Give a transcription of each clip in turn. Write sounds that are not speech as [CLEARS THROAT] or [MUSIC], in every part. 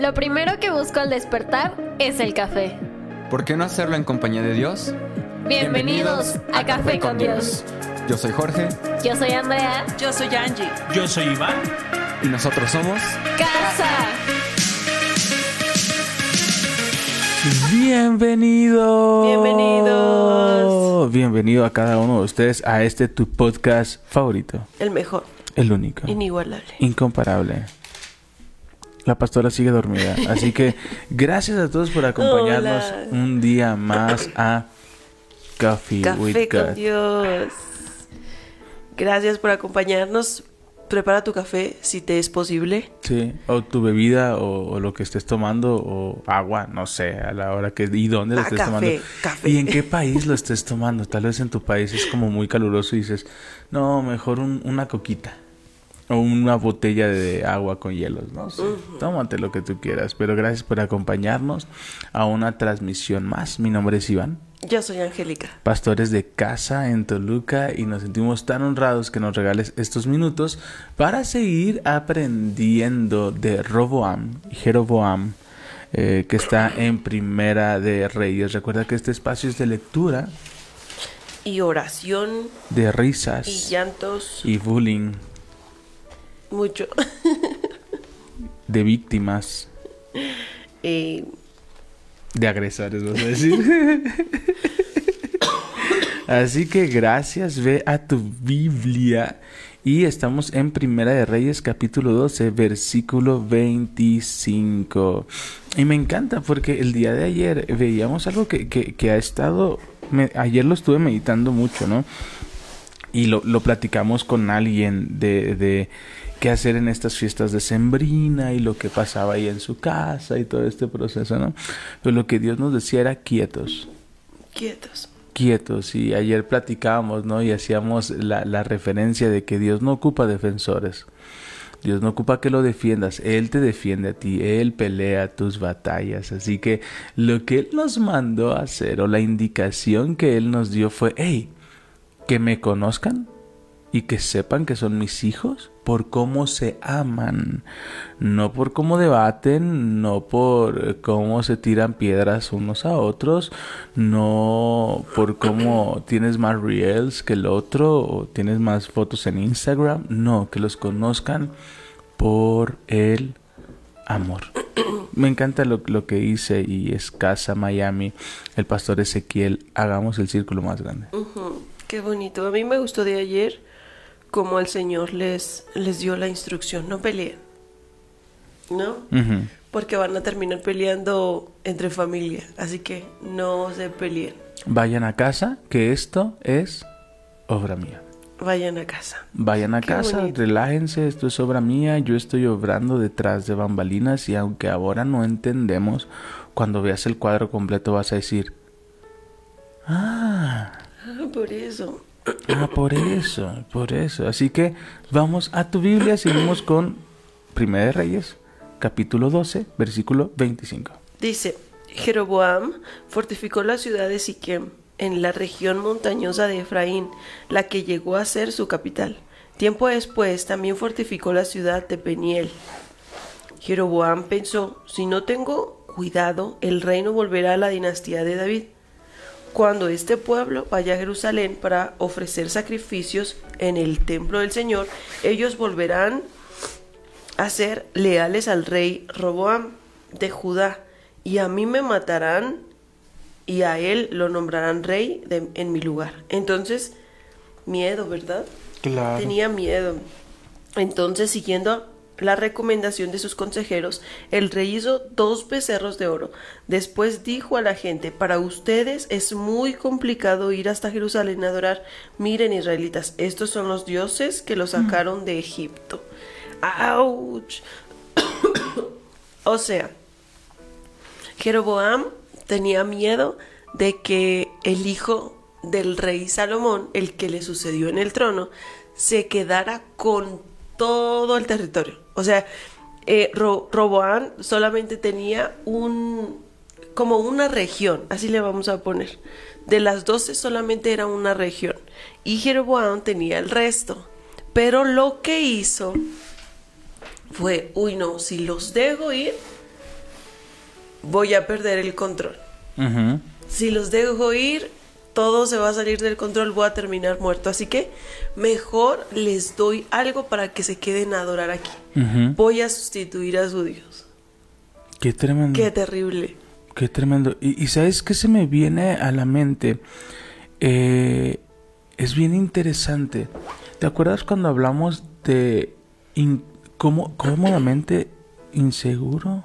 Lo primero que busco al despertar es el café. ¿Por qué no hacerlo en compañía de Dios? Bienvenidos, a, Café con Dios. Yo soy Jorge Yo soy Andrea. Yo soy Angie. Yo soy Iván. y nosotros somos Casa. Bienvenido. Bienvenidos. Bienvenido a cada uno de ustedes a este tu podcast favorito. El mejor. El único. Inigualable. Incomparable. La pastora sigue dormida. Así que gracias a todos por acompañarnos Hola. un día más a Coffee, with Café con God. Dios. Gracias por acompañarnos. Prepara tu café si te es posible. Sí, o tu bebida o, o lo que estés tomando o agua, no sé, a la hora que y dónde lo Ah, estés café, tomando. café. Y en qué país lo estés tomando. Tal vez en tu país es como muy caluroso y dices, no, mejor un- una coquita. O una botella de agua con hielos, no sé. Tómate lo que tú quieras. Pero gracias por acompañarnos a una transmisión más. Mi nombre es Iván, Yo soy Angélica. pastores de casa en Toluca, y nos sentimos tan honrados que nos regales estos minutos para seguir aprendiendo de Roboam y Jeroboam, eh, que está en Primera de Reyes. Recuerda que este espacio es de lectura, Y oración de y risas llantos. y bullying, Mucho. [LAUGHS] de víctimas, Y de agresores, vamos a decir. [LAUGHS] Así que gracias, ve a tu Biblia y estamos en Primera de Reyes capítulo 12 versículo 25. Y me encanta porque el día de ayer veíamos algo que, que, que ha estado, me- ayer lo estuve meditando mucho, ¿no? Y lo, lo platicamos con alguien de, de qué hacer en estas fiestas de Sembrina y lo que pasaba ahí en su casa y todo este proceso, ¿no? Pero lo que Dios nos decía era quietos quietos. quietos y ayer platicábamos, ¿no? Y hacíamos la, la referencia de que Dios no ocupa defensores. Dios no ocupa que lo defiendas, Él te defiende a ti, Él pelea tus batallas. Así que lo que Él nos mandó a hacer o la indicación que Él nos dio fue, hey, que me conozcan y que sepan que son mis hijos por cómo se aman, no por cómo debaten, no por cómo se tiran piedras unos a otros, no por cómo tienes más reels que el otro o tienes más fotos en Instagram, no, que los conozcan por el amor. [CLEARS THROAT] Me encanta lo, lo que hice y es Casa Miami, el pastor Ezequiel, hagamos el círculo más grande. Qué bonito. A mí me gustó de ayer como el Señor les, les dio la instrucción. No peleen. ¿No? Porque van a terminar peleando entre familia. Así que no se peleen. Vayan a casa, que esto es obra mía. Vayan a casa. Vayan a Qué casa, bonito. relájense, esto es obra mía, yo estoy obrando detrás de bambalinas y aunque ahora no entendemos, cuando veas el cuadro completo vas a decir, ah, Ah, por eso. Ah, por eso, por eso. Así que vamos a tu Biblia, seguimos con Primera de Reyes, capítulo 12, versículo 25. Dice, Jeroboam fortificó la ciudad de Siquem, en la región montañosa de Efraín, la que llegó a ser su capital. Tiempo después también fortificó la ciudad de Peniel. Jeroboam pensó, si no tengo cuidado, el reino volverá a la dinastía de David. Cuando este pueblo vaya a Jerusalén para ofrecer sacrificios en el templo del Señor, ellos volverán a ser leales al rey Roboam de Judá, y a mí me matarán y a él lo nombrarán rey de- en mi lugar. Entonces, miedo, ¿verdad? Claro. Tenía miedo. Entonces, siguiendo la recomendación de sus consejeros, el rey hizo dos becerros de oro. Después dijo a la gente, para ustedes es muy complicado ir hasta Jerusalén a adorar. Miren, israelitas, estos son los dioses que los sacaron de Egipto. ¡Auch! [COUGHS] o sea, Jeroboam tenía miedo de que el hijo del rey Salomón, el que le sucedió en el trono, se quedara con todo el territorio. O sea, eh, Ro- Roboam solamente tenía un como una región, así le vamos a poner. De las doce solamente era una región y Jeroboam tenía el resto. Pero lo que hizo fue, uy no, si los dejo ir, voy a perder el control. Si los dejo ir, todo se va a salir del control, voy a terminar muerto. Así que mejor les doy algo para que se queden a adorar aquí. Voy a sustituir a su Dios. Qué tremendo. Qué terrible. Qué tremendo. Y, y ¿sabes qué se me viene a la mente? Eh, es bien interesante. ¿Te acuerdas cuando hablamos de in- cómo, cómodamente inseguro?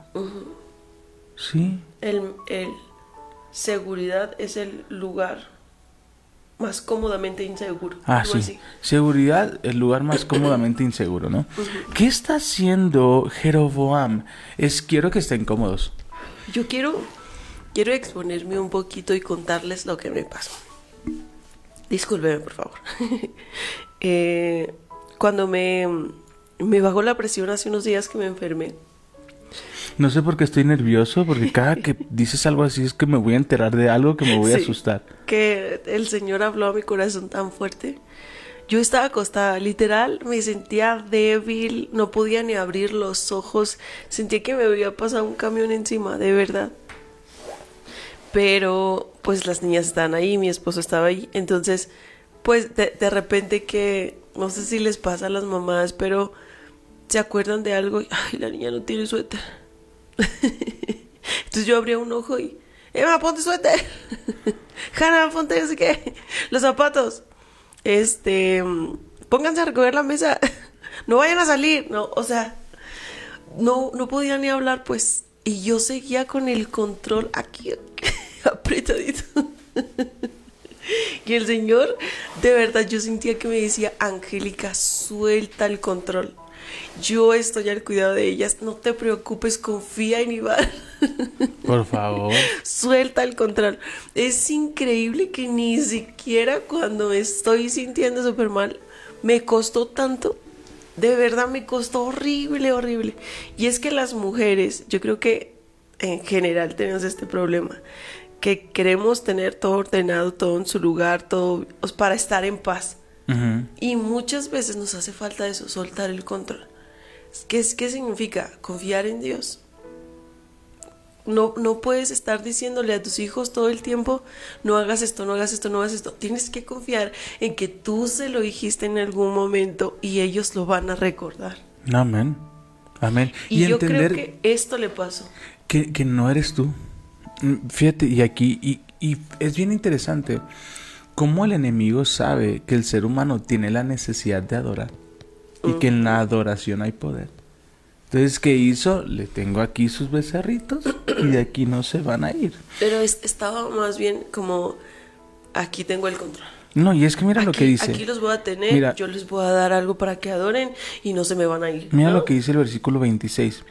Sí. El, el seguridad es el lugar más cómodamente inseguro. Ah, sí. así. Seguridad, el lugar más [COUGHS] cómodamente inseguro, ¿no? ¿Qué está haciendo Jeroboam? Es quiero que estén cómodos. Yo quiero, quiero exponerme un poquito y contarles lo que me pasó. Discúlpeme, por favor. [LAUGHS] Eh, cuando me, me bajó la presión hace unos días que me enfermé, No sé por qué estoy nervioso, porque cada que [LAUGHS] dices algo así es que me voy a enterar de algo que me voy a Sí. asustar. que el Señor habló a mi corazón tan fuerte. Yo estaba acostada, literal, me sentía débil, no podía ni abrir los ojos, sentía que me había pasado un camión encima, de verdad. Pero pues las niñas estaban ahí, mi esposo estaba ahí, entonces pues de, de repente que, no sé si les pasa a las mamás, pero se acuerdan de algo y, ay, la niña no tiene suéter. [LAUGHS] Entonces yo abría un ojo y, Emma, ponte suéter. [LAUGHS] Hanna, ponte. Los zapatos. Este, pónganse a recoger la mesa. [LAUGHS] No vayan a salir. No, o sea, no, no podía ni hablar, pues. Y yo seguía con el control aquí, apretadito. Y el Señor, de verdad, yo sentía que me decía, Angélica, suelta el control. Yo estoy al cuidado de ellas. No te preocupes, confía en Iván. [LAUGHS] Por favor. Suelta el control. Es increíble que ni siquiera cuando me estoy sintiendo súper mal me costó tanto. De verdad me costó horrible, horrible. Y es que las mujeres, yo creo que en general tenemos este problema. Que queremos tener todo ordenado, todo en su lugar, todo para estar en paz. Ujú. Y muchas veces nos hace falta eso, soltar el control. ¿Qué, qué significa? Confiar en Dios. No, no puedes estar diciéndole a tus hijos todo el tiempo, no hagas esto, no hagas esto, no hagas esto. Tienes que confiar en que tú se lo dijiste en algún momento y ellos lo van a recordar. Amén. Amén. Y, yo entender creo que esto le pasó. que, que no eres tú. Mm, Fíjate, y aquí, y, y es bien interesante cómo el enemigo sabe que el ser humano tiene la necesidad de adorar y que en la adoración hay poder. Entonces, ¿qué hizo? Le tengo aquí sus becerritos y de aquí no se van a ir. Pero es- estaba más bien como, aquí tengo el control. No, y es que mira lo Aquí- que dice. Aquí los voy a tener, Mira. yo les voy a dar algo para que adoren y no se me van a ir. Mira ¿no? lo que dice el versículo 26.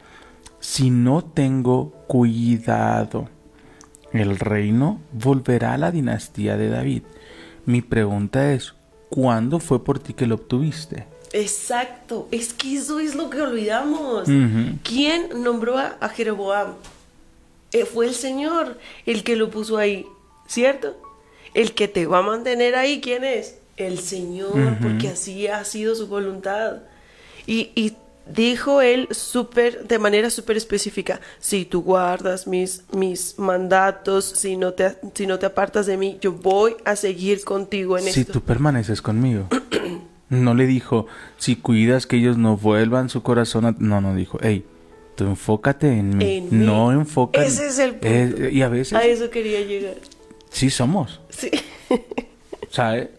Si no tengo cuidado, el reino volverá a la dinastía de David. Mi pregunta es, ¿cuándo fue por ti que lo obtuviste? Exacto, es que eso es lo que olvidamos. ¿Quién nombró a, a Jeroboam? Eh, fue el Señor el que lo puso ahí, ¿cierto? El que te va a mantener ahí, ¿quién es? El Señor, porque así ha sido su voluntad. Y, y dijo él súper, de manera súper específica, si tú guardas mis, mis mandatos, si no, te, si no te apartas de mí, yo voy a seguir contigo en Si esto. tú permaneces conmigo. No le dijo, si cuidas que ellos no vuelvan su corazón a... No, no dijo, hey, tú enfócate en mí. En mí. no enfócate... Ese es el punto. Y a veces A eso quería llegar. sí somos. Sí. ¿Sabes?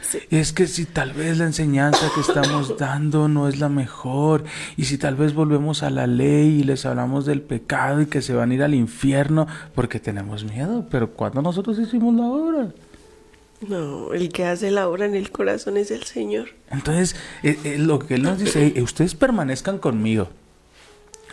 Sí. Es que si tal vez la enseñanza que estamos [COUGHS] dando no es la mejor, y si tal vez volvemos a la ley y les hablamos del pecado y que se van a ir al infierno porque tenemos miedo, pero cuando nosotros hicimos la obra. No, el que hace la obra en el corazón es el Señor. Entonces, eh, eh, lo que él nos dice, "Hey, ustedes permanezcan conmigo.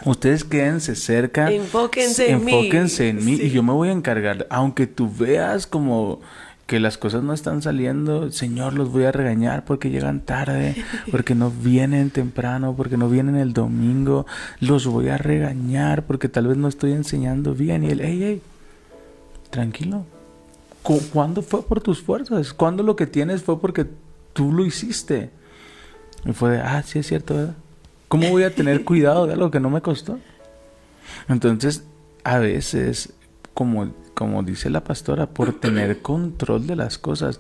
Ustedes quédense cerca. Enfóquense en mí. En mí Sí. y yo me voy a encargar. Aunque tú veas como que las cosas no están saliendo, Señor, los voy a regañar porque llegan tarde, [LAUGHS] porque no vienen temprano, porque no vienen el domingo. Los voy a regañar porque tal vez no estoy enseñando bien. Y él, hey, hey, tranquilo. Cu- ¿Cuándo fue por tus fuerzas? ¿Cuándo lo que tienes fue porque tú lo hiciste? Y fue de, ah, sí es cierto, ¿verdad? ¿Cómo voy a tener cuidado de algo que no me costó? Entonces, a veces, como, como dice la pastora, por tener control de las cosas,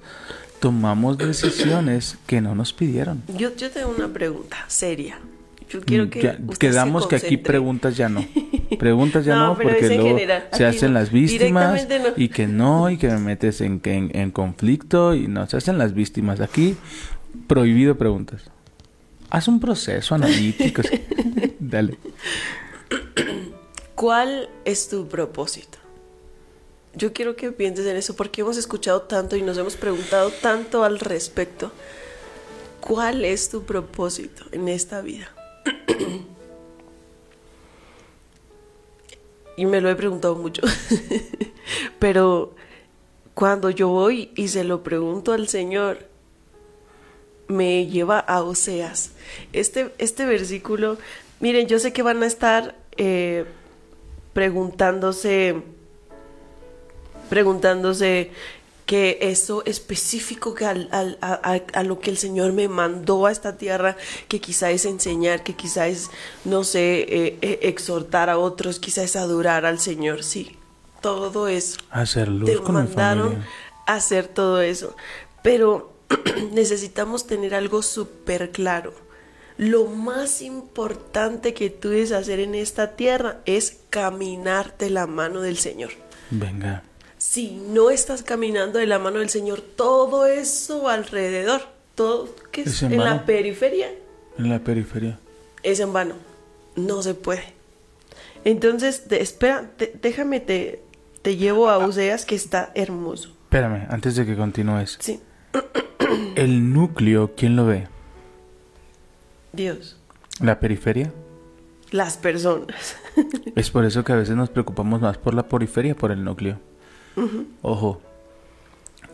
tomamos decisiones que no nos pidieron. Yo, yo tengo una pregunta seria. Yo quiero que Ya, quedamos que aquí preguntas ya no. [LAUGHS] Preguntas ya no, porque luego general. se hacen no. las víctimas no. y que no, y que me metes en, en, en conflicto y no, se hacen las víctimas. Aquí, prohibido preguntas. Haz un proceso analítico. [LAUGHS] Dale. ¿Cuál es tu propósito? Yo quiero que pienses en eso porque hemos escuchado tanto y nos hemos preguntado tanto al respecto. ¿Cuál es tu propósito en esta vida? [CLEARS THROAT] y me lo he preguntado mucho. [LAUGHS] Pero cuando yo voy y se lo pregunto al Señor, me lleva a Oseas. Este, este versículo, miren, yo sé que van a estar eh, preguntándose, preguntándose que eso específico que al- al- a, lo que el Señor me mandó a esta tierra, que quizá es enseñar, que quizá es, no sé, eh, eh, exhortar a otros, quizá es adorar al Señor, sí, todo eso Hacer luz te con mandaron a hacer todo eso. Pero [CLEARS THROAT] necesitamos tener algo súper claro. Lo más importante que tú debes hacer en esta tierra es caminar de la mano del Señor. Venga. Si no estás caminando de la mano del Señor, todo eso alrededor, todo que es Es en la periferia, En la periferia. es en vano. No se puede. Entonces, de- espera, te- déjame, te, te llevo a Oseas que está hermoso. Espérame, antes de que continúes. Sí, [CLEARS THROAT] El núcleo, ¿quién lo ve? Dios. ¿La periferia? Las personas. [LAUGHS] Es por eso que a veces nos preocupamos más por la periferia, por el núcleo. Ojo,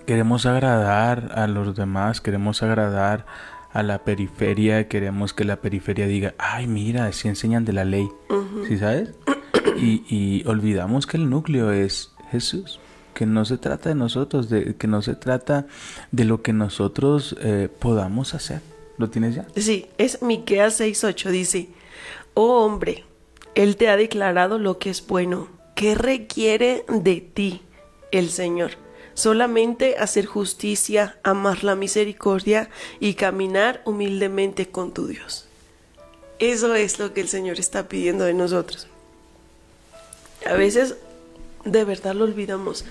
queremos agradar a los demás, queremos agradar a la periferia, queremos que la periferia diga, ay, mira, así enseñan de la ley, ¿sí sabes? Y, y olvidamos que el núcleo es Jesús, que no se trata de nosotros, de, que no se trata de lo que nosotros eh, podamos hacer. ¿Lo tienes ya? Sí, es Miqueas 6:8 dice, "Oh hombre, él te ha declarado lo que es bueno. ¿Qué requiere de ti el Señor? Solamente hacer justicia, amar la misericordia y caminar humildemente con tu Dios." Eso es lo que el Señor está pidiendo de nosotros. A veces de verdad lo olvidamos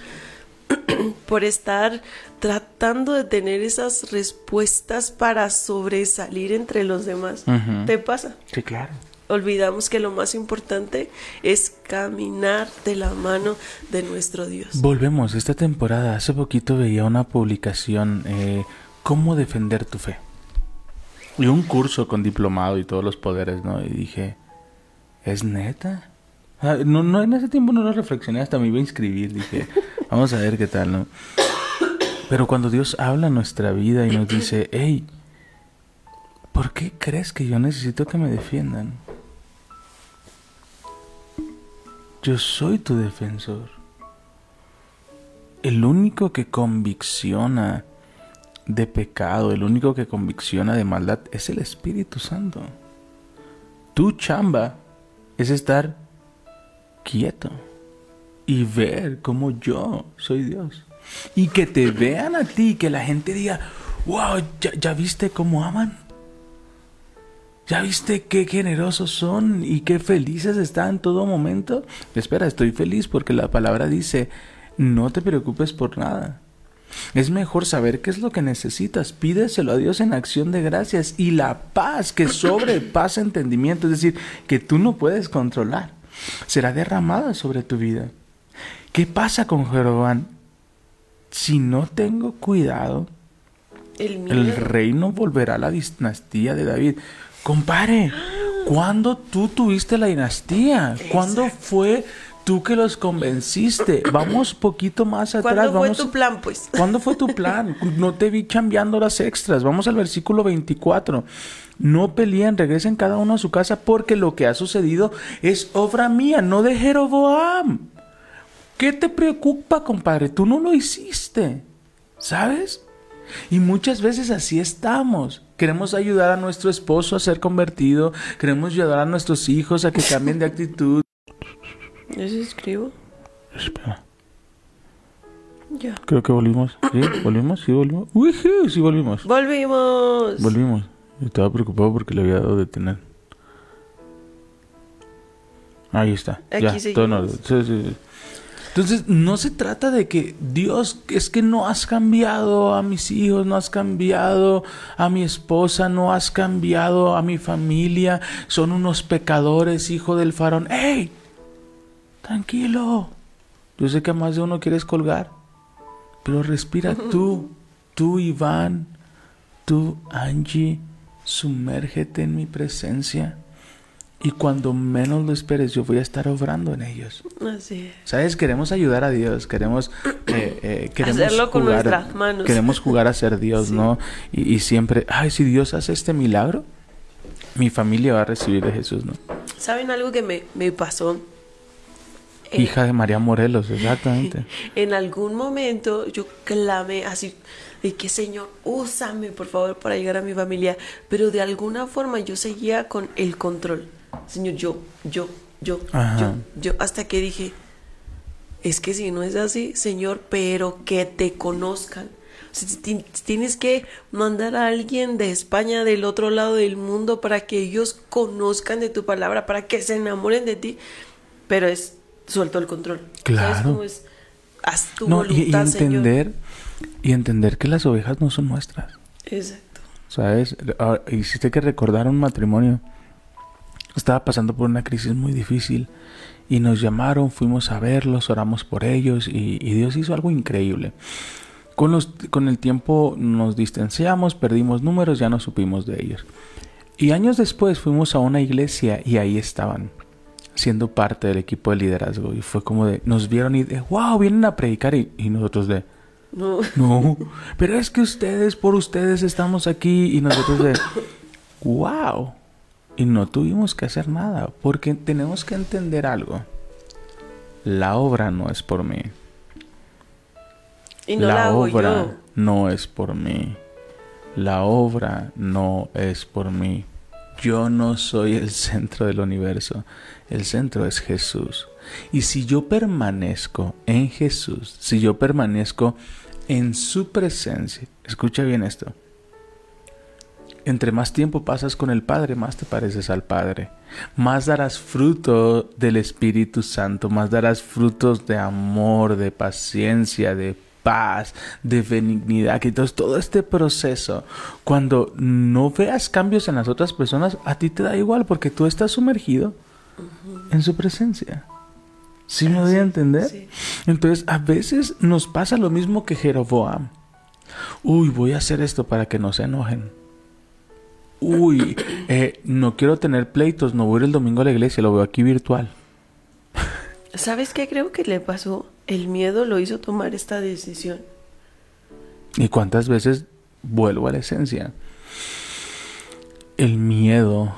[CLEARS THROAT] por estar tratando de tener esas respuestas para sobresalir entre los demás. ¿Te pasa? Sí, claro. Olvidamos que lo más importante es caminar de la mano de nuestro Dios. Volvemos, esta temporada, hace poquito veía una publicación, eh, ¿cómo defender tu fe? Y un curso con diplomado y todos los poderes, ¿no? Y dije, ¿es neta? Ah, No, no, en ese tiempo no lo reflexioné, hasta me iba a inscribir, dije, [LAUGHS] vamos a ver qué tal, ¿no? Pero cuando Dios habla en nuestra vida y nos dice, hey, ¿por qué crees que yo necesito que me defiendan? Yo soy tu defensor. El único que convicciona de pecado, el único que convicciona de maldad es el Espíritu Santo. Tu chamba es estar quieto y ver cómo yo soy Dios. Y que te vean a ti, que la gente diga, wow, ¿ya, ya viste cómo aman? ¿Ya viste qué generosos son y qué felices están en todo momento? Espera, estoy feliz porque la palabra dice, no te preocupes por nada. Es mejor saber qué es lo que necesitas. Pídeselo a Dios en acción de gracias y la paz que sobrepasa entendimiento, es decir, que tú no puedes controlar, será derramada sobre tu vida. ¿Qué pasa con Jeroboam? Si no tengo cuidado, El el reino volverá a la dinastía de David. Compare, ¿cuándo tú tuviste la dinastía? ¿Cuándo fue tú que los convenciste? Vamos poquito más atrás. ¿Cuándo fue vamos- tu plan, pues? ¿Cuándo fue tu plan? No te vi cambiando horas extras. Vamos al versículo 24. No peleen, regresen cada uno a su casa porque lo que ha sucedido es obra mía, no de Jeroboam. ¿Qué te preocupa, compadre? Tú no lo hiciste. ¿Sabes? Y muchas veces así estamos. Queremos ayudar a nuestro esposo a ser convertido. Queremos ayudar a nuestros hijos a que cambien de actitud. ¿Ya se escribo? Espera. Ya. Creo que volvimos. ¿Sí? ¿Volvimos? ¿Sí volvimos? Uy, sí volvimos. ¡Volvimos! Volvimos. Estaba preocupado porque le había dado de tener. Ahí está. Aquí ya, todo en seguimos. orden. Sí, sí, sí. Entonces, no se trata de que Dios, es que no has cambiado a mis hijos, no has cambiado a mi esposa, no has cambiado a mi familia, son unos pecadores, hijo del faraón. ¡Ey! Tranquilo. Yo sé que a más de uno quieres colgar, pero respira [LAUGHS] tú, tú Iván, tú Angie, sumérgete en mi presencia. Y cuando menos lo esperes, yo voy a estar obrando en ellos. Así es. ¿Sabes? Queremos ayudar a Dios, queremos, eh, eh, [CLEARS THROAT] queremos Hacerlo con jugar, nuestras manos. Queremos jugar a ser Dios, Sí. ¿no? Y, y siempre, ay, si Dios hace este milagro, mi familia va a recibir de Jesús, ¿no? ¿Saben algo que me, me pasó? Eh, Hija de María Morelos, exactamente. [LAUGHS] En algún momento yo clamé así de que Señor, úsame por favor para llegar a mi familia, pero de alguna forma yo seguía con el control. Señor, yo, yo, yo, Ajá. yo, yo, hasta que dije, es que si no es así, Señor, pero que te conozcan. O sea, ti- tienes que mandar a alguien de España, del otro lado del mundo, para que ellos conozcan de tu palabra, para que se enamoren de ti. Pero es, suelto el control. ¿Sabes Claro. cómo es? Haz tu No, y, y voluntad, Señor. entender, y entender que las ovejas no son nuestras. Exacto. ¿Sabes? Ah, Hiciste que recordar un matrimonio. Estaba pasando por una crisis muy difícil y nos llamaron, fuimos a verlos, oramos por ellos y, y Dios hizo algo increíble. Con, los, con el tiempo nos distanciamos, perdimos números, ya no supimos de ellos. Y años después fuimos a una iglesia y ahí estaban, siendo parte del equipo de liderazgo. Y fue como de, nos vieron y de, wow, vienen a predicar y, y nosotros de, No. no, pero es que ustedes, por ustedes estamos aquí y nosotros de, [COUGHS] wow. Y no tuvimos que hacer nada, porque tenemos que entender algo. La obra no es por mí. Y no la, obra yo. no es por mí. La obra no es por mí. Yo no soy el centro del universo. El centro es Jesús. Y si yo permanezco en Jesús, si yo permanezco en su presencia, escucha bien esto. Entre más tiempo pasas con el Padre, más te pareces al Padre. Más darás fruto del Espíritu Santo, más darás frutos de amor, de paciencia, de paz, de benignidad. Que entonces todo este proceso, cuando no veas cambios en las otras personas, a ti te da igual porque tú estás sumergido en su presencia. ¿Sí me doy a entender? sí. Entonces, a veces nos pasa lo mismo que Jeroboam. Uy, voy a hacer esto para que no se enojen. Uy, eh, no quiero tener pleitos, no voy a ir el domingo a la iglesia, lo veo aquí virtual. ¿Sabes qué creo que le pasó? El miedo lo hizo tomar esta decisión. ¿Y cuántas veces vuelvo a la esencia? El miedo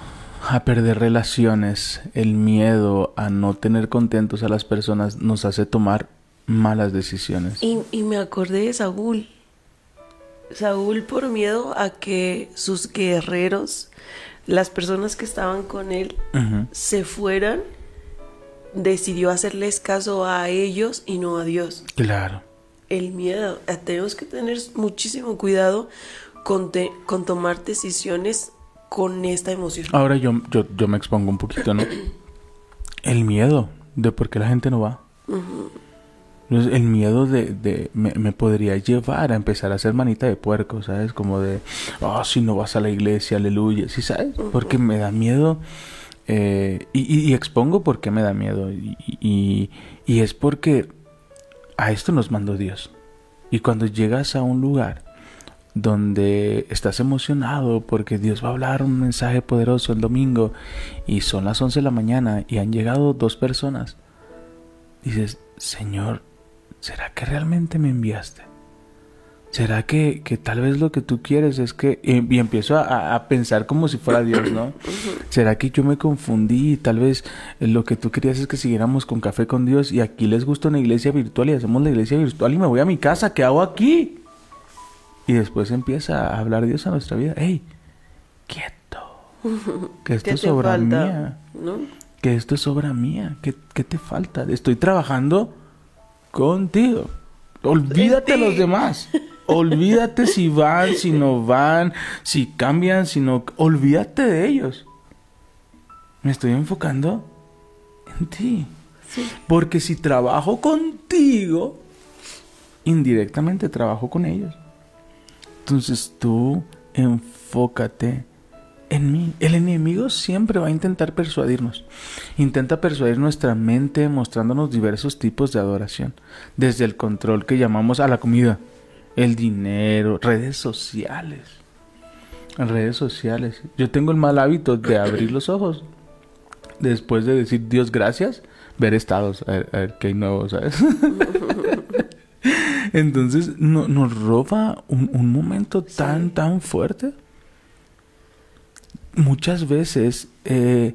a perder relaciones, el miedo a no tener contentos a las personas nos hace tomar malas decisiones. Y, y me acordé de Saúl. Saúl por miedo a que sus guerreros, las personas que estaban con él, se fueran, decidió hacerles caso a ellos y no a Dios. Claro. El miedo. Eh, Tenemos que tener muchísimo cuidado con, te- con tomar decisiones con esta emoción. Ahora yo, yo, yo me expongo un poquito, ¿no? El miedo de por qué la gente no va. El miedo de, de me, me podría llevar a empezar a ser manita de puerco, ¿sabes? Como de, oh, si no vas a la iglesia, aleluya, ¿sí sabes? Porque me da miedo eh, y, y- y expongo por qué me da miedo. Y, y- y es porque a esto nos mandó Dios. Y cuando llegas a un lugar donde estás emocionado porque Dios va a hablar un mensaje poderoso el domingo y son las 11 de la mañana y han llegado dos personas, dices, Señor, ¿será que realmente me enviaste? ¿Será que, que tal vez lo que tú quieres es que... Y, y empiezo a, a pensar como si fuera Dios, ¿no? [COUGHS] ¿Será que yo me confundí y tal vez eh, lo que tú querías es que siguiéramos con café con Dios y aquí les gusta una iglesia virtual y hacemos la iglesia virtual y me voy a mi casa? ¿Qué hago aquí? Y después empieza a hablar Dios a nuestra vida. ¡Ey! ¡Quieto! [LAUGHS] Que esto ¿Qué es obra falta? mía. ¿No? que esto es obra mía, que, que te falta. Estoy trabajando contigo. Olvídate de los demás. Olvídate si van, si no van, si cambian, si no... Olvídate de ellos. Me estoy enfocando en ti. Porque si trabajo contigo, indirectamente trabajo con ellos. Entonces tú enfócate en mí. El enemigo siempre va a intentar persuadirnos. Intenta persuadir nuestra mente mostrándonos diversos tipos de adoración. Desde el control que llamamos a la comida, el dinero, redes sociales. Redes sociales. Yo tengo el mal hábito de abrir los ojos. Después de decir Dios gracias, ver estados, a ver, a ver qué hay nuevo, ¿sabes? [LAUGHS] Entonces no, nos roba un, un momento tan, tan fuerte. Muchas veces eh,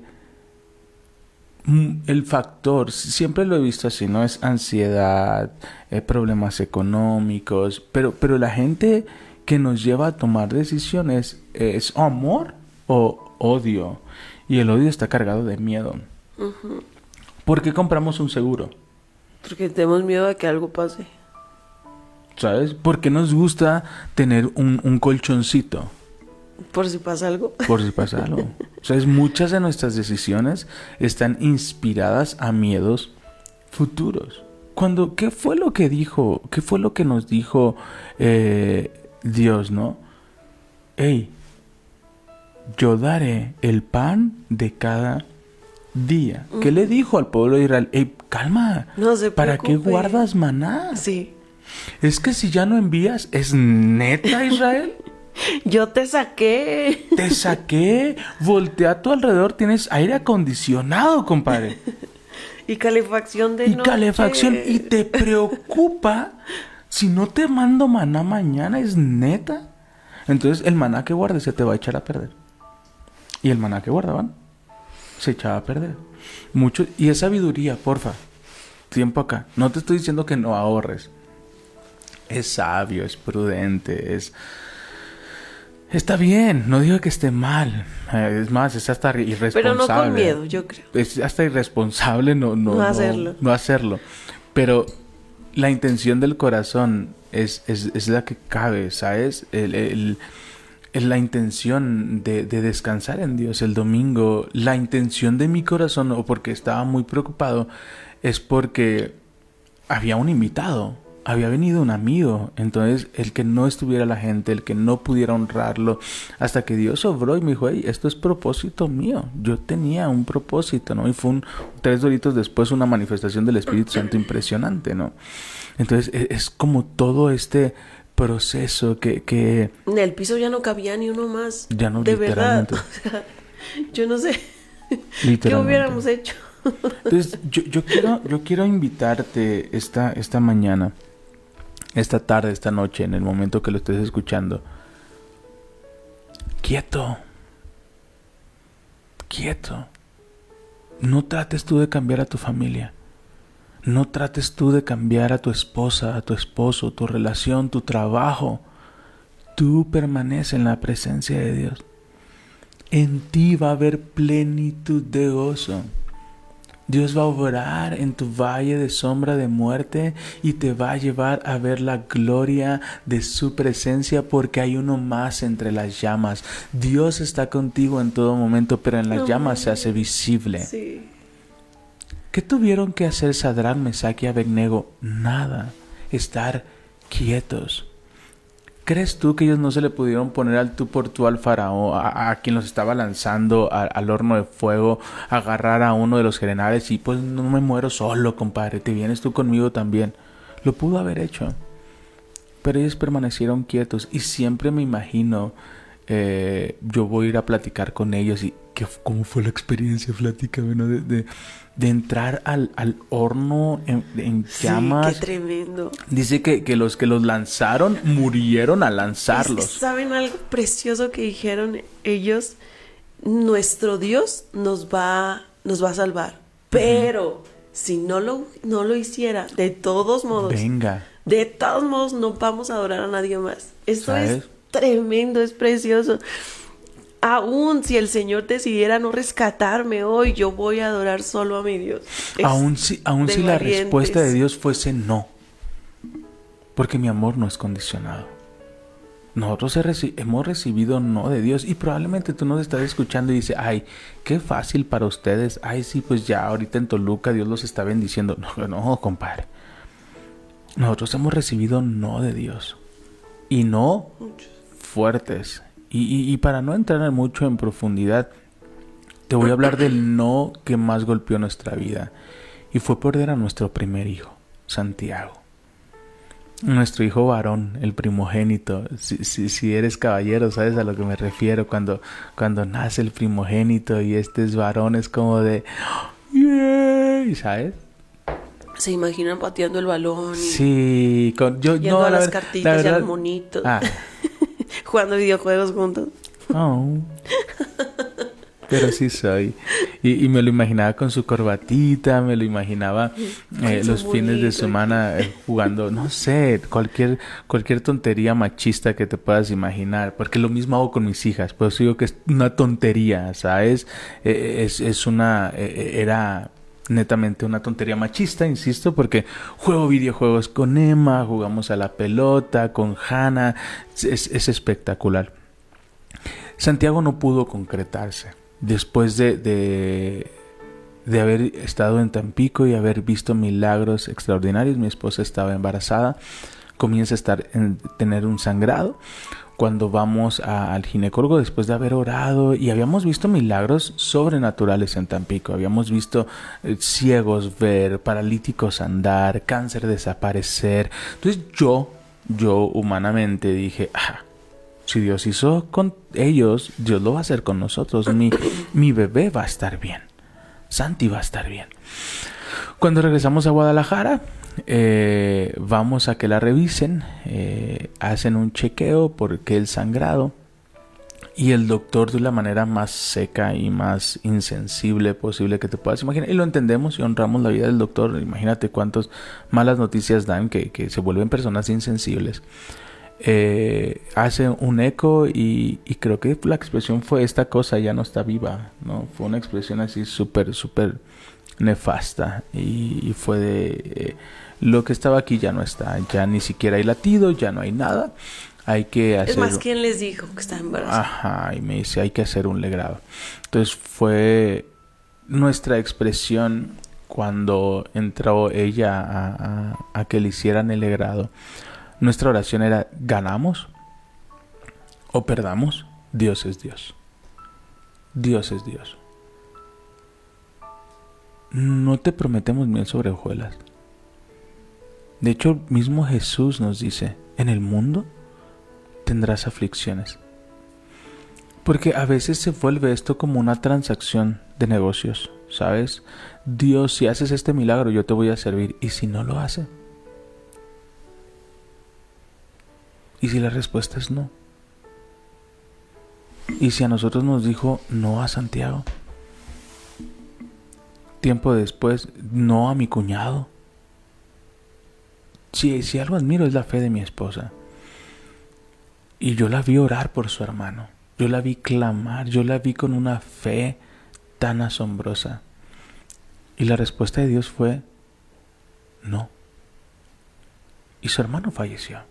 mm, el factor, siempre lo he visto así, ¿no? Es ansiedad, eh, problemas económicos, pero, pero la gente que nos lleva a tomar decisiones es amor o odio. Y el odio está cargado de miedo. ¿Por qué compramos un seguro? Porque tenemos miedo a que algo pase. ¿Sabes? ¿Por qué nos gusta tener un, un colchoncito? Por si pasa algo. Por si pasa algo. ¿Sabes? Muchas de nuestras decisiones están inspiradas a miedos futuros. Cuando, ¿qué fue lo que dijo? ¿Qué fue lo que nos dijo eh, Dios, no? Hey, yo daré el pan de cada día. ¿Qué le dijo al pueblo de Israel? Hey, calma. No se ¿Para qué guardas maná? Sí. Es que si ya no envías, ¿es neta Israel? [LAUGHS] Yo te saqué. Te saqué, voltea a tu alrededor, tienes aire acondicionado, compadre. [LAUGHS] Y calefacción de Y noche. calefacción. Y te [LAUGHS] preocupa si no te mando maná mañana, ¿es neta? Entonces el maná que guardes se te va a echar a perder. Y el maná que guardaban se echaba a perder. Mucho, y es sabiduría, porfa. Tiempo acá. No te estoy diciendo que no ahorres. Es sabio, es prudente, es... Está bien, no digo que esté mal. Eh, Es más, es hasta irresponsable. Pero no con miedo, yo creo. Es hasta irresponsable no, no, No hacerlo. no hacerlo. Pero la intención del corazón es, es, es la que cabe, ¿sabes? El, el- el- la intención de, de descansar en Dios el domingo, la intención de mi corazón, o porque estaba muy preocupado, es porque había un invitado, había venido un amigo, entonces el que no estuviera la gente, el que no pudiera honrarlo, hasta que Dios obró y me dijo, hey, esto es propósito mío, yo tenía un propósito, ¿no? Y fue un, tres doritos después una manifestación del Espíritu Santo impresionante, ¿no? Entonces e- es, como todo este proceso que, que En el piso ya no cabía ni uno más. Ya no, De verdad. literalmente. O sea, yo no sé. ¿Qué hubiéramos hecho? Entonces, yo, yo quiero, yo quiero invitarte esta, esta mañana, esta tarde, esta noche, en el momento que lo estés escuchando. Quieto. Quieto. No trates tú de cambiar a tu familia. No trates tú de cambiar a tu esposa, a tu esposo, tu relación, tu trabajo. Tú permanece en la presencia de Dios. En ti va a haber plenitud de gozo. Dios va a obrar en tu valle de sombra de muerte y te va a llevar a ver la gloria de su presencia porque hay uno más entre las llamas. Dios está contigo en todo momento, pero en las llamas se hace visible. Sí. ¿Qué tuvieron que hacer Sadrán, Mesach y Abednego? Nada. Estar quietos. ¿Crees tú que ellos no se le pudieron poner al tú por tú al faraón, a, quien los estaba lanzando al horno de fuego, agarrar a uno de los generales y pues no me muero solo, compadre, te vienes tú conmigo también? Lo pudo haber hecho. Pero ellos permanecieron quietos y siempre me imagino, eh, yo voy a ir a platicar con ellos y ¿qué, ¿cómo fue la experiencia? Platícame, ¿no? De, de entrar al, al horno en, en Sí, llamas. qué tremendo. Dice que, que los que los lanzaron murieron al lanzarlos. ¿Saben algo precioso que dijeron ellos? Nuestro Dios nos va, nos va a salvar. Pero si no lo, no lo hiciera, de todos modos, Venga. de todos modos no vamos a adorar a nadie más. Esto ¿Sabes? es tremendo, es precioso. Aún si el Señor decidiera no rescatarme hoy, yo voy a adorar solo a mi Dios. Aún si, aún si la respuesta de Dios fuese no. Porque mi amor no es condicionado. Nosotros he reci- hemos recibido no de Dios y probablemente tú nos estás escuchando y dices, ay, qué fácil para ustedes. Ay, sí, pues ya ahorita en Toluca Dios los está bendiciendo. No, no, compadre. Nosotros hemos recibido no de Dios. Y no fuertes. Y, y- y para no entrar en mucho en profundidad, te voy a hablar del no que más golpeó nuestra vida. Y fue perder a nuestro primer hijo, Santiago. Nuestro hijo varón, el primogénito. Si, si, si eres caballero, sabes a lo que me refiero. Cuando, cuando nace el primogénito y este es varón, es como de... "Yay", ¿Sabes? Se imaginan pateando el balón y Sí, con, yo yendo no, la las cartitas la y a verdad- los monitos, Ah, [LAUGHS] [LAUGHS] jugando videojuegos juntos. Oh. Pero sí soy. Y, y me lo imaginaba con su corbatita, me lo imaginaba eh, los fines de semana eh, jugando, no sé, cualquier, cualquier tontería machista que te puedas imaginar. Porque lo mismo hago con mis hijas. Por eso digo que es una tontería, ¿sabes? Eh, es, es una... era netamente una tontería machista, insisto, porque juego videojuegos con Emma, jugamos a la pelota, con Hannah, es, es espectacular. Santiago no pudo concretarse después de, de, de haber estado en Tampico y haber visto milagros extraordinarios. Mi esposa estaba embarazada, comienza a estar en, tener un sangrado. Cuando vamos al ginecólogo después de haber orado y habíamos visto milagros sobrenaturales en Tampico, habíamos visto eh, ciegos ver, paralíticos andar, cáncer desaparecer. Entonces yo, yo humanamente dije, ah, si Dios hizo con ellos, Dios lo va a hacer con nosotros. Mi, mi bebé va a estar bien. Santi va a estar bien. Cuando regresamos a Guadalajara, eh, vamos a que la revisen. eh, hacen un chequeo porque el sangrado. Y el doctor de la manera más seca y más insensible posible que te puedas imaginar. Y lo entendemos y honramos la vida del doctor. Imagínate cuántas malas noticias dan que, que se vuelven personas insensibles eh, hace un eco y, creo que la expresión fue esta cosa ya no está viva, ¿no? Fue una expresión así súper, súper nefasta y, y fue de eh, lo que estaba aquí ya no está, ya ni siquiera hay latido, ya no hay nada, hay que hacer... Es más, ¿quién les dijo que está embarazada? Ajá, y me dice, hay que hacer un legrado. Entonces fue nuestra expresión cuando entró ella a, a- a que le hicieran el legrado. Nuestra oración era, ¿ganamos o perdamos? Dios es Dios. Dios es Dios. No te prometemos miel sobre hojuelas. De hecho, mismo Jesús nos dice, en el mundo tendrás aflicciones. Porque a veces se vuelve esto como una transacción de negocios, ¿sabes? Dios, si haces este milagro, yo te voy a servir. ¿Y si no lo hace? ¿Y si la respuesta es no? ¿Y si a nosotros nos dijo no a Santiago? Tiempo después, no a mi cuñado. Si, si algo admiro es la fe de mi esposa. Y yo la vi orar por su hermano. Yo la vi clamar. Yo la vi con una fe tan asombrosa. Y la respuesta de Dios fue no. Y su hermano falleció.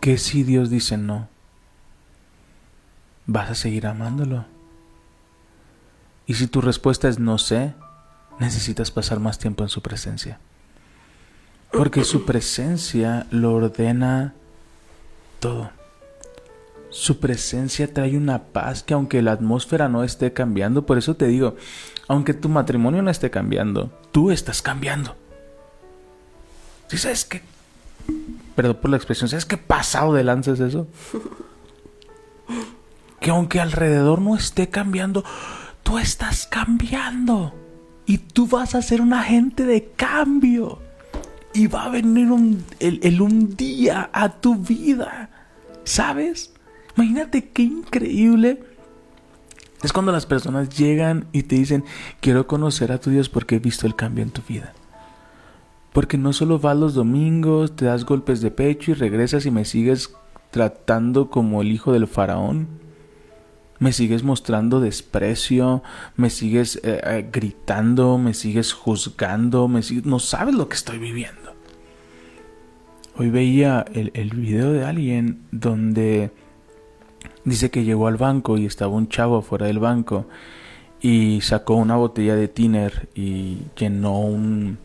¿Qué si Dios dice no? ¿Vas a seguir amándolo? Y si tu respuesta es no sé, necesitas pasar más tiempo en su presencia. Porque su presencia lo ordena todo. Su presencia trae una paz que aunque la atmósfera no esté cambiando, por eso te digo, aunque tu matrimonio no esté cambiando, tú estás cambiando. ¿Sí sabes qué? Perdón por la expresión, ¿sabes qué pasado de lanza es eso? Que aunque alrededor no esté cambiando, tú estás cambiando. Y tú vas a ser un agente de cambio. Y va a venir un, el, un día a tu vida. ¿Sabes? Imagínate qué increíble. Es cuando las personas llegan y te dicen, quiero conocer a tu Dios porque he visto el cambio en tu vida. Porque no solo vas los domingos, te das golpes de pecho y regresas y me sigues tratando como el hijo del faraón. Me sigues mostrando desprecio, me sigues eh, eh, gritando, me sigues juzgando, me sigues... no sabes lo que estoy viviendo. Hoy veía el, el video de alguien donde dice que llegó al banco y estaba un chavo afuera del banco y sacó una botella de tiner y llenó un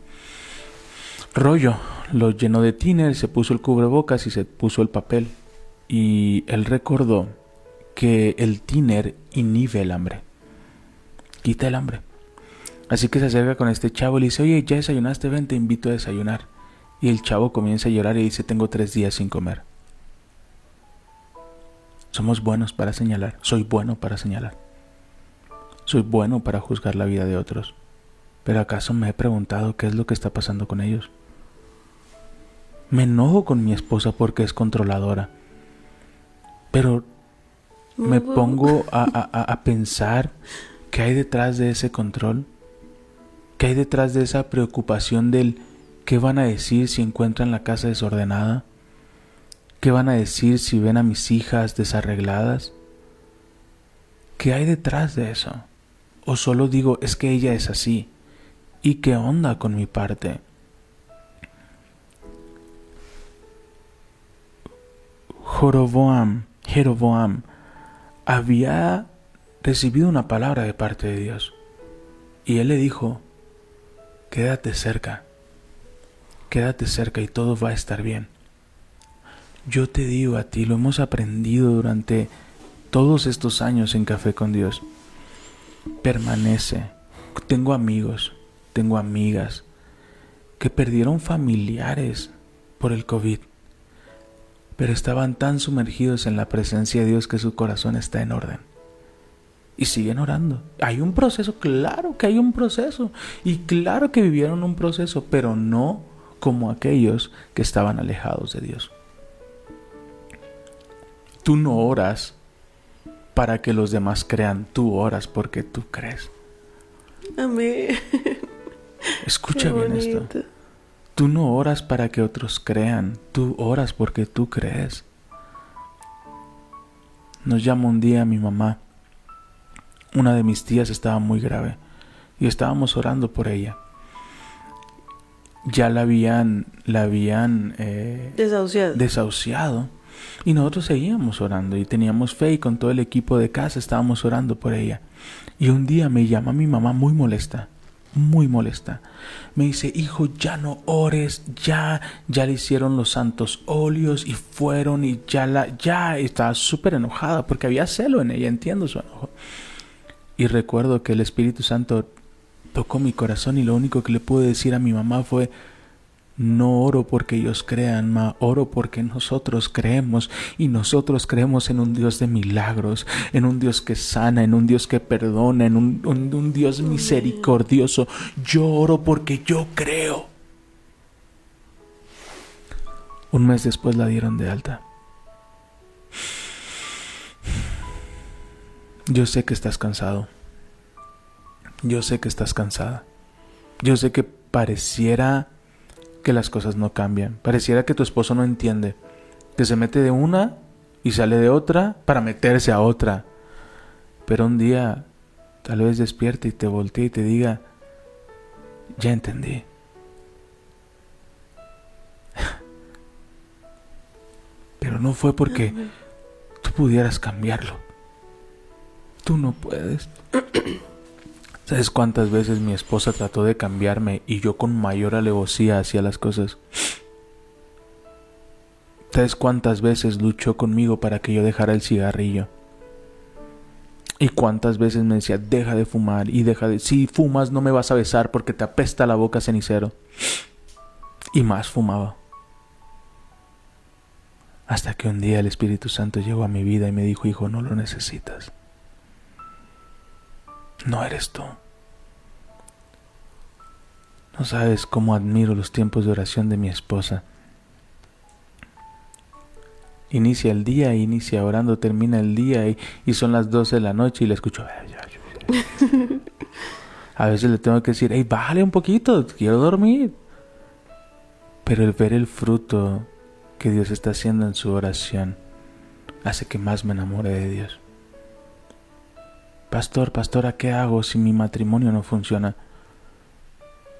rollo, lo llenó de tiner, se puso el cubrebocas y se puso el papel y él recordó que el tiner inhibe el hambre, quita el hambre. Así que se acerca con este chavo y le dice, oye, ya desayunaste, ven, te invito a desayunar. Y el chavo comienza a llorar y dice, tengo tres días sin comer. Somos buenos para señalar, soy bueno para señalar. Soy bueno para juzgar la vida de otros. Pero ¿acaso me he preguntado qué es lo que está pasando con ellos? Me enojo con mi esposa porque es controladora. Pero me pongo a, a, a pensar qué hay detrás de ese control. ¿Qué hay detrás de esa preocupación del qué van a decir si encuentran la casa desordenada? ¿Qué van a decir si ven a mis hijas desarregladas? ¿Qué hay detrás de eso? O solo digo, es que ella es así. ¿Y qué onda con mi parte? Joroboam, Jeroboam, había recibido una palabra de parte de Dios. Y él le dijo, quédate cerca, quédate cerca y todo va a estar bien. Yo te digo a ti, lo hemos aprendido durante todos estos años en Café con Dios. Permanece. Tengo amigos, tengo amigas que perdieron familiares por el COVID, pero estaban tan sumergidos en la presencia de Dios que su corazón está en orden. Y siguen orando. Hay un proceso, claro que hay un proceso. Y claro que vivieron un proceso, pero no como aquellos que estaban alejados de Dios. Tú no oras para que los demás crean, tú oras porque tú crees. Amén. Escucha bien esto. Tú no oras para que otros crean, tú oras porque tú crees. Nos llamó un día mi mamá. Una de mis tías estaba muy grave y estábamos orando por ella. Ya la habían, la habían eh, Desahuciado. desahuciado. Y nosotros seguíamos orando y teníamos fe y con todo el equipo de casa estábamos orando por ella. Y un día me llama mi mamá muy molesta, muy molesta. Me dice, hijo, ya no ores, ya, ya le hicieron los santos óleos y fueron y ya la, ya estaba súper enojada porque había celo en ella, entiendo su enojo. Y recuerdo que el Espíritu Santo tocó mi corazón y lo único que le pude decir a mi mamá fue, no oro porque ellos crean, ma, oro porque nosotros creemos y nosotros creemos en un Dios de milagros, en un Dios que sana, en un Dios que perdona, en un, un- Dios misericordioso. Yo oro porque yo creo. Un mes después la dieron de alta. Yo sé que estás cansado. Yo sé que estás cansada. Yo sé que pareciera que las cosas no cambian. Pareciera que tu esposo no entiende. Que se mete de una y sale de otra para meterse a otra. Pero un día tal vez despierte y te voltee y te diga, ya entendí. [LAUGHS] Pero no fue porque tú pudieras cambiarlo. Tú no puedes. [CLEARS THROAT] ¿Sabes cuántas veces mi esposa trató de cambiarme y yo con mayor alevosía hacía las cosas? ¿Sabes cuántas veces luchó conmigo para que yo dejara el cigarrillo? ¿Y cuántas veces me decía, deja de fumar y deja de... Si fumas no me vas a besar porque te apesta la boca cenicero. Y más fumaba. Hasta que un día el Espíritu Santo llegó a mi vida y me dijo, hijo, no lo necesitas. No eres tú. No sabes cómo admiro los tiempos de oración de mi esposa. Inicia el día, inicia orando, termina el día y, y son las 12 de la noche y le escucho. A veces le tengo que decir, hey, bájale un poquito, quiero dormir. Pero el ver el fruto que Dios está haciendo en su oración hace que más me enamore de Dios. Pastor, pastora, ¿qué hago si mi matrimonio no funciona?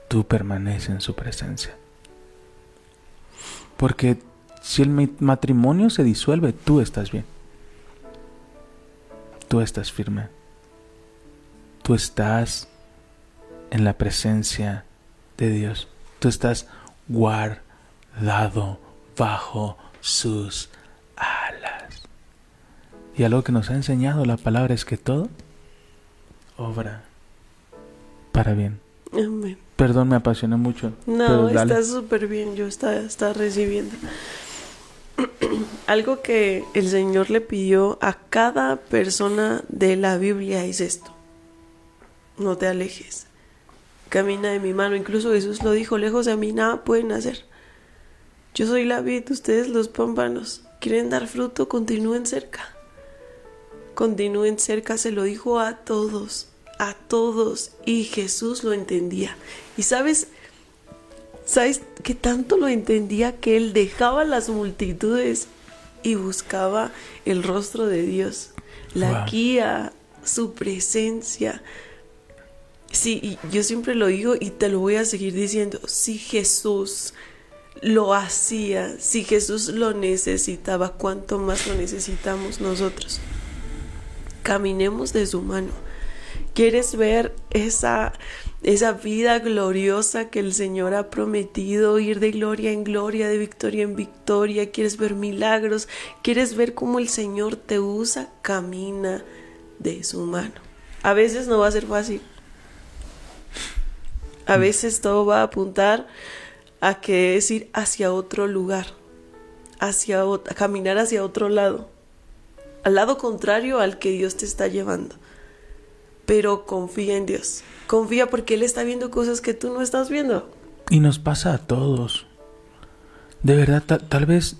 Tú permaneces en su presencia. Porque si el matrimonio se disuelve, tú estás bien. Tú estás firme. Tú estás en la presencia de Dios. Tú estás guardado bajo sus alas. Y algo que nos ha enseñado la palabra es que todo obra para bien. Amén. Perdón, me apasioné mucho. No, está súper bien, yo está, está recibiendo. [CLEARS THROAT] Algo que el Señor le pidió a cada persona de la Biblia es esto. No te alejes. Camina de mi mano. Incluso Jesús lo dijo, lejos de mí nada pueden hacer. Yo soy la vid, ustedes los pámpanos. ¿Quieren dar fruto? Continúen cerca. Continúen cerca, se lo dijo a todos, a todos. Y Jesús lo entendía. Y sabes, ¿sabes que tanto lo entendía que él dejaba las multitudes y buscaba el rostro de Dios, la guía, su presencia? Sí, yo siempre lo digo y te lo voy a seguir diciendo. Si Jesús lo hacía, si Jesús lo necesitaba, ¿cuánto más lo necesitamos nosotros? Caminemos de su mano. ¿Quieres ver esa, esa vida gloriosa que el Señor ha prometido, ir de gloria en gloria, de victoria en victoria? ¿Quieres ver milagros? ¿Quieres ver cómo el Señor te usa? Camina de su mano. A veces no va a ser fácil. A veces todo va a apuntar a que es ir hacia otro lugar, hacia a caminar hacia otro lado, al lado contrario al que Dios te está llevando. Pero confía en Dios, confía porque Él está viendo cosas que tú no estás viendo. Y nos pasa a todos. De verdad, tal vez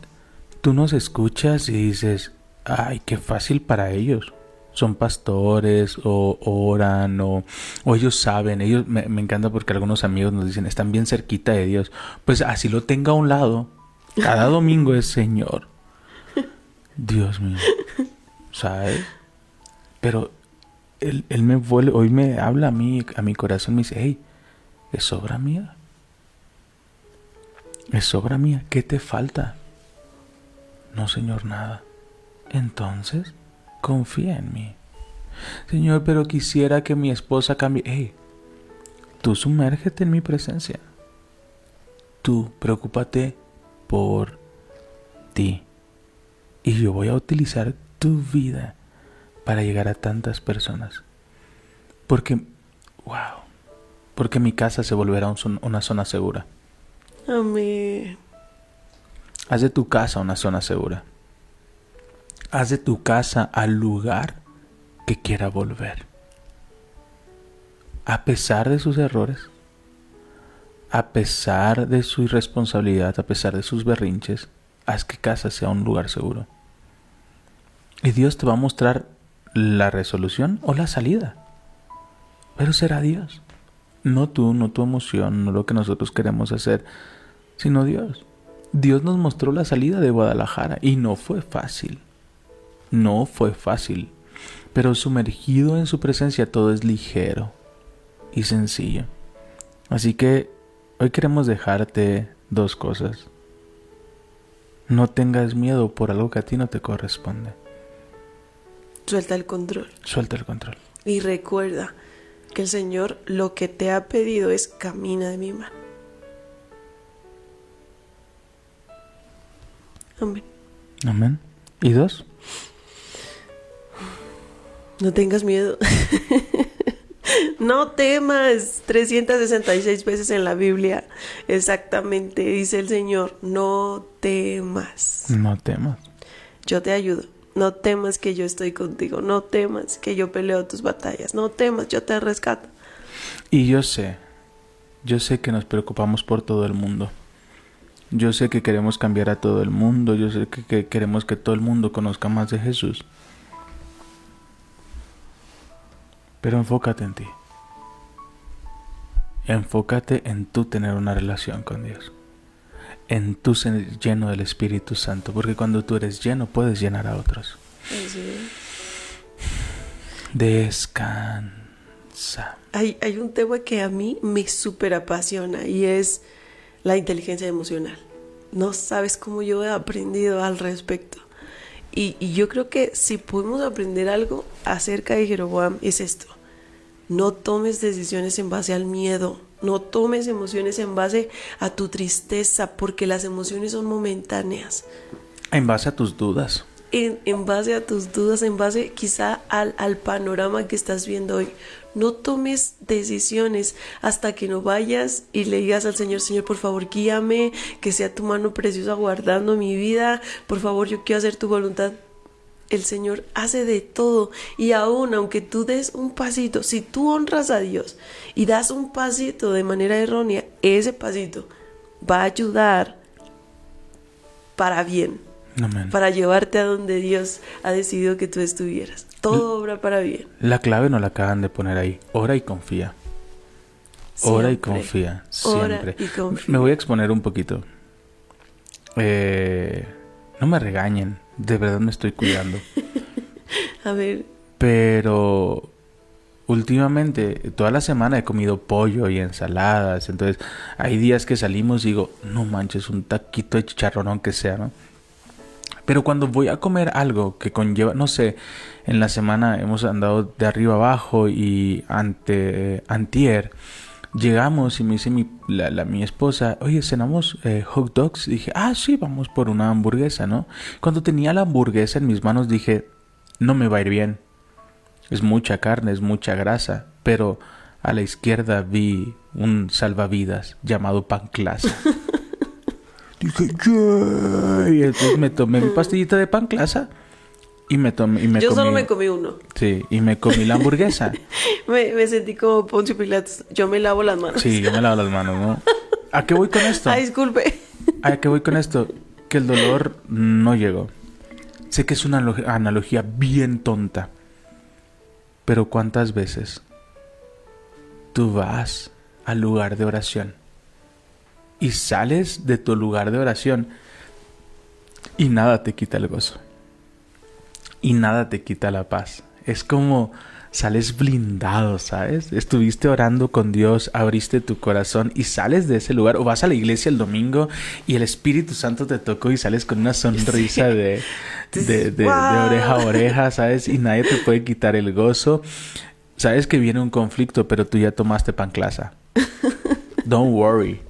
tú nos escuchas y dices, ay, qué fácil para ellos son pastores o oran o, ellos saben, ellos me, encanta porque algunos amigos nos dicen, están bien cerquita de Dios, pues así lo tenga a un lado, cada [LAUGHS] domingo es Señor. Dios mío, ¿sabes? Pero él, él me vuelve, hoy me habla a mí, a mi corazón, me dice, hey, es obra mía. Es obra mía, ¿qué te falta? No, Señor, nada. Entonces, confía en mí. Señor, pero quisiera que mi esposa cambie. Hey, tú sumérgete en mi presencia. Tú preocúpate por ti. Y yo voy a utilizar tu vida para llegar a tantas personas. Porque, wow, porque mi casa se volverá una zona segura. Amén. Haz de tu casa una zona segura. Haz de tu casa al lugar que quiera volver. A pesar de sus errores, a pesar de su irresponsabilidad, a pesar de sus berrinches, haz que casa sea un lugar seguro. Y Dios te va a mostrar la resolución o la salida. Pero será Dios. No tú, no tu emoción, no lo que nosotros queremos hacer, sino Dios. Dios nos mostró la salida de Guadalajara y no fue fácil. No fue fácil, pero sumergido en su presencia todo es ligero y sencillo. Así que hoy queremos dejarte dos cosas. No tengas miedo por algo que a ti no te corresponde. Suelta el control. Suelta el control. Y recuerda que el Señor lo que te ha pedido es camina de mi mano. Amén. Amén. ¿Y dos? No tengas miedo. [LAUGHS] no temas. 366 veces en la Biblia. Exactamente. Dice el Señor, no temas. No temas. Yo te ayudo. No temas que yo estoy contigo. No temas que yo peleo tus batallas. No temas, yo te rescato. Y yo sé, yo sé que nos preocupamos por todo el mundo. Yo sé que queremos cambiar a todo el mundo. Yo sé que, queremos que todo el mundo conozca más de Jesús. Pero enfócate en ti. Enfócate en tú tener una relación con Dios. En tú ser lleno del Espíritu Santo, porque cuando tú eres lleno puedes llenar a otros. Descansa. Hay, hay un tema que a mí me súper apasiona y es la inteligencia emocional. No sabes cómo yo he aprendido al respecto. Y, y yo creo que si podemos aprender algo acerca de Jeroboam es esto. No tomes decisiones en base al miedo. No tomes emociones en base a tu tristeza, porque las emociones son momentáneas. En base a tus dudas. En, en base a tus dudas, en base quizá al, al panorama que estás viendo hoy. No tomes decisiones hasta que no vayas y le digas al Señor, Señor, por favor, guíame, que sea tu mano preciosa guardando mi vida. Por favor, yo quiero hacer tu voluntad el Señor hace de todo y aún aunque tú des un pasito, si tú honras a Dios y das un pasito de manera errónea, ese pasito va a ayudar para bien, Amén. para llevarte a donde Dios ha decidido que tú estuvieras. Todo obra para bien. La clave no la acaban de poner ahí. Ora y confía. Ora y confía. Siempre. y confía. Me voy a exponer un poquito. Eh, no me regañen. De verdad me estoy cuidando. [LAUGHS] A ver, Pero últimamente, toda la semana he comido pollo y ensaladas. Entonces, hay días que salimos y digo, no manches, un taquito de chicharrón, aunque sea, ¿no? Pero cuando voy a comer algo que conlleva, no sé, en la semana hemos andado de arriba abajo y ante antier llegamos y me dice mi, la, la- mi esposa, oye, cenamos eh, hot dogs. Y dije, ah, sí, vamos por una hamburguesa, ¿no? Cuando tenía la hamburguesa en mis manos dije, no me va a ir bien. Es mucha carne, es mucha grasa, pero a la izquierda vi un salvavidas llamado Panclasa. [LAUGHS] Dije, "Yeah". Y entonces me tomé mi pastillita de Panclasa y me tomé y me yo comí, solo me comí uno. Sí, y me comí la hamburguesa. [LAUGHS] Me, me sentí como Poncio Pilatos. Yo me lavo las manos. Sí, yo me lavo las manos, ¿no? ¿A qué voy con [LAUGHS] esto? Ay, disculpe. [LAUGHS] ¿A qué voy con esto? Que el dolor no llegó. Sé que es una analo- analogía bien tonta. Pero ¿cuántas veces tú vas al lugar de oración y sales de tu lugar de oración y nada te quita el gozo? Y nada te quita la paz. Es como sales blindado, ¿sabes? Estuviste orando con Dios, abriste tu corazón y sales de ese lugar o vas a la iglesia el domingo y el Espíritu Santo te tocó y sales con una sonrisa Sí. de, de, de- de ¡Wow! oreja a oreja, ¿sabes? Y nadie te puede quitar el gozo. Sabes que viene un conflicto, pero tú ya tomaste panclasa. [LAUGHS] Don't worry.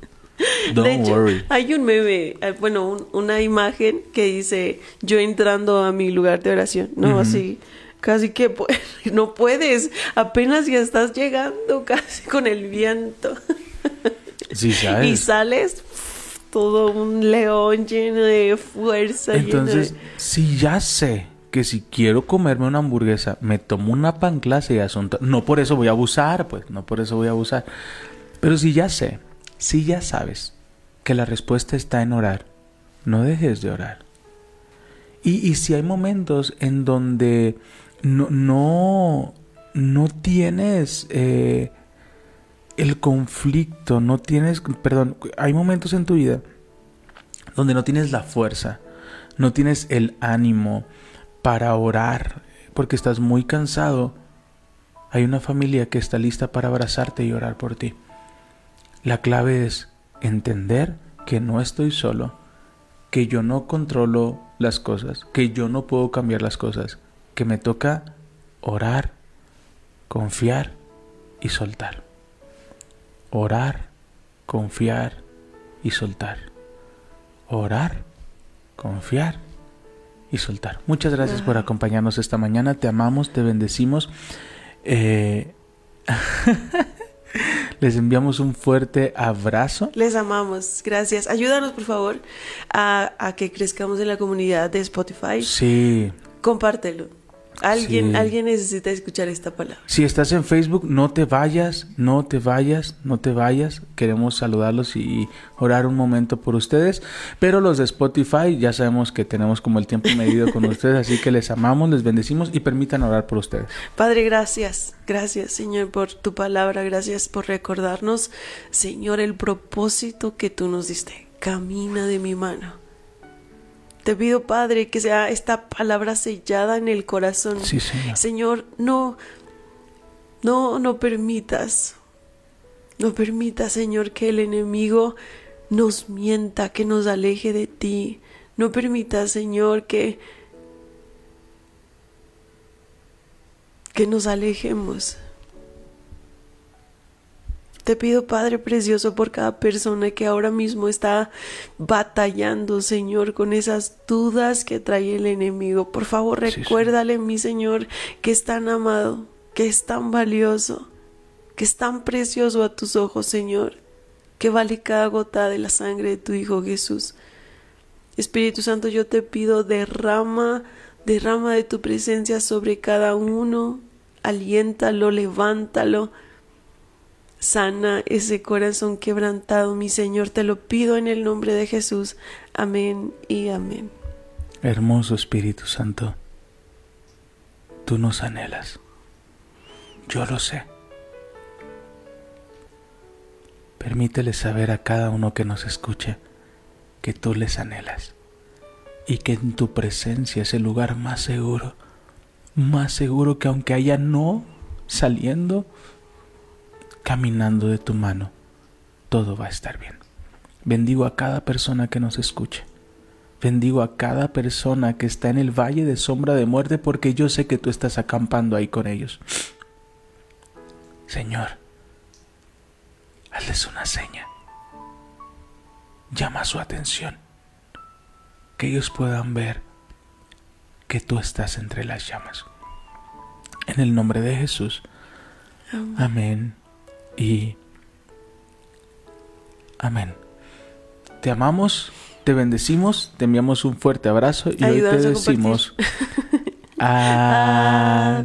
Don't de hecho, worry. hay un meme, eh, bueno, un- una imagen que dice yo entrando a mi lugar de oración, ¿no? Así, casi que [LAUGHS] no puedes, apenas ya estás llegando [LAUGHS] casi con el viento. Sí, [LAUGHS] Y ¿sabes? sales pf, todo un león lleno de fuerza. lleno de- Entonces, si ya sé que si quiero comerme una hamburguesa, me tomo una panclasa y asunto. No por eso voy a abusar, pues, no por eso voy a abusar. Pero si ya sé, si ya sabes que la respuesta está en orar, no dejes de orar. Y, y si hay momentos en donde no, no, no tienes eh, el conflicto, no tienes, perdón, hay momentos en tu vida donde no tienes la fuerza, no tienes el ánimo para orar, porque estás muy cansado, hay una familia que está lista para abrazarte y orar por ti. La clave es entender que no estoy solo, que yo no controlo las cosas, que yo no puedo cambiar las cosas, que me toca orar, confiar y soltar. Orar, confiar y soltar. Orar, confiar y soltar. Muchas gracias por acompañarnos esta mañana. Te amamos, te bendecimos. Eh, [LAUGHS] Les enviamos un fuerte abrazo. Les amamos, gracias. Ayúdanos, por favor, a, a que crezcamos en la comunidad de Spotify. Sí. Compártelo. Alguien, Sí. alguien necesita escuchar esta palabra. Si estás en Facebook, no te vayas, no te vayas, no te vayas. Queremos saludarlos y orar un momento por ustedes. Pero los de Spotify ya sabemos que tenemos como el tiempo medido con [LAUGHS] ustedes, así que les amamos, les bendecimos y permitan orar por ustedes. Padre, gracias. Gracias, Señor, por tu palabra. Gracias por recordarnos, Señor, el propósito que tú nos diste. camina de mi mano. Te pido, Padre, que sea esta palabra sellada en el corazón. Sí, Señor. Señor, no, no, no permitas, no permitas, Señor, que el enemigo nos mienta, que nos aleje de ti. No permitas, Señor, que que nos alejemos. Te pido, Padre Precioso, por cada persona que ahora mismo está batallando, Señor, con esas dudas que trae el enemigo. Por favor, Sí, recuérdale, mi Señor, que es tan amado, que es tan valioso, que es tan precioso a tus ojos, Señor, que vale cada gota de la sangre de tu Hijo Jesús. Espíritu Santo, yo te pido, derrama, derrama de tu presencia sobre cada uno, aliéntalo, levántalo, sana ese corazón quebrantado, mi Señor, te lo pido en el nombre de Jesús. Amén y amén. Hermoso Espíritu Santo, tú nos anhelas. Yo lo sé. Permítele saber a cada uno que nos escuche que tú les anhelas y que en tu presencia es el lugar más seguro, más seguro que aunque haya no saliendo, caminando de tu mano, todo va a estar bien. Bendigo a cada persona que nos escuche. Bendigo a cada persona que está en el valle de sombra de muerte porque yo sé que tú estás acampando ahí con ellos. Señor, hazles una seña. Llama su atención. Que ellos puedan ver que tú estás entre las llamas. En el nombre de Jesús. Amén. Y amén. Te amamos, te bendecimos, te enviamos un fuerte abrazo y hoy te decimos [LAUGHS] adiós.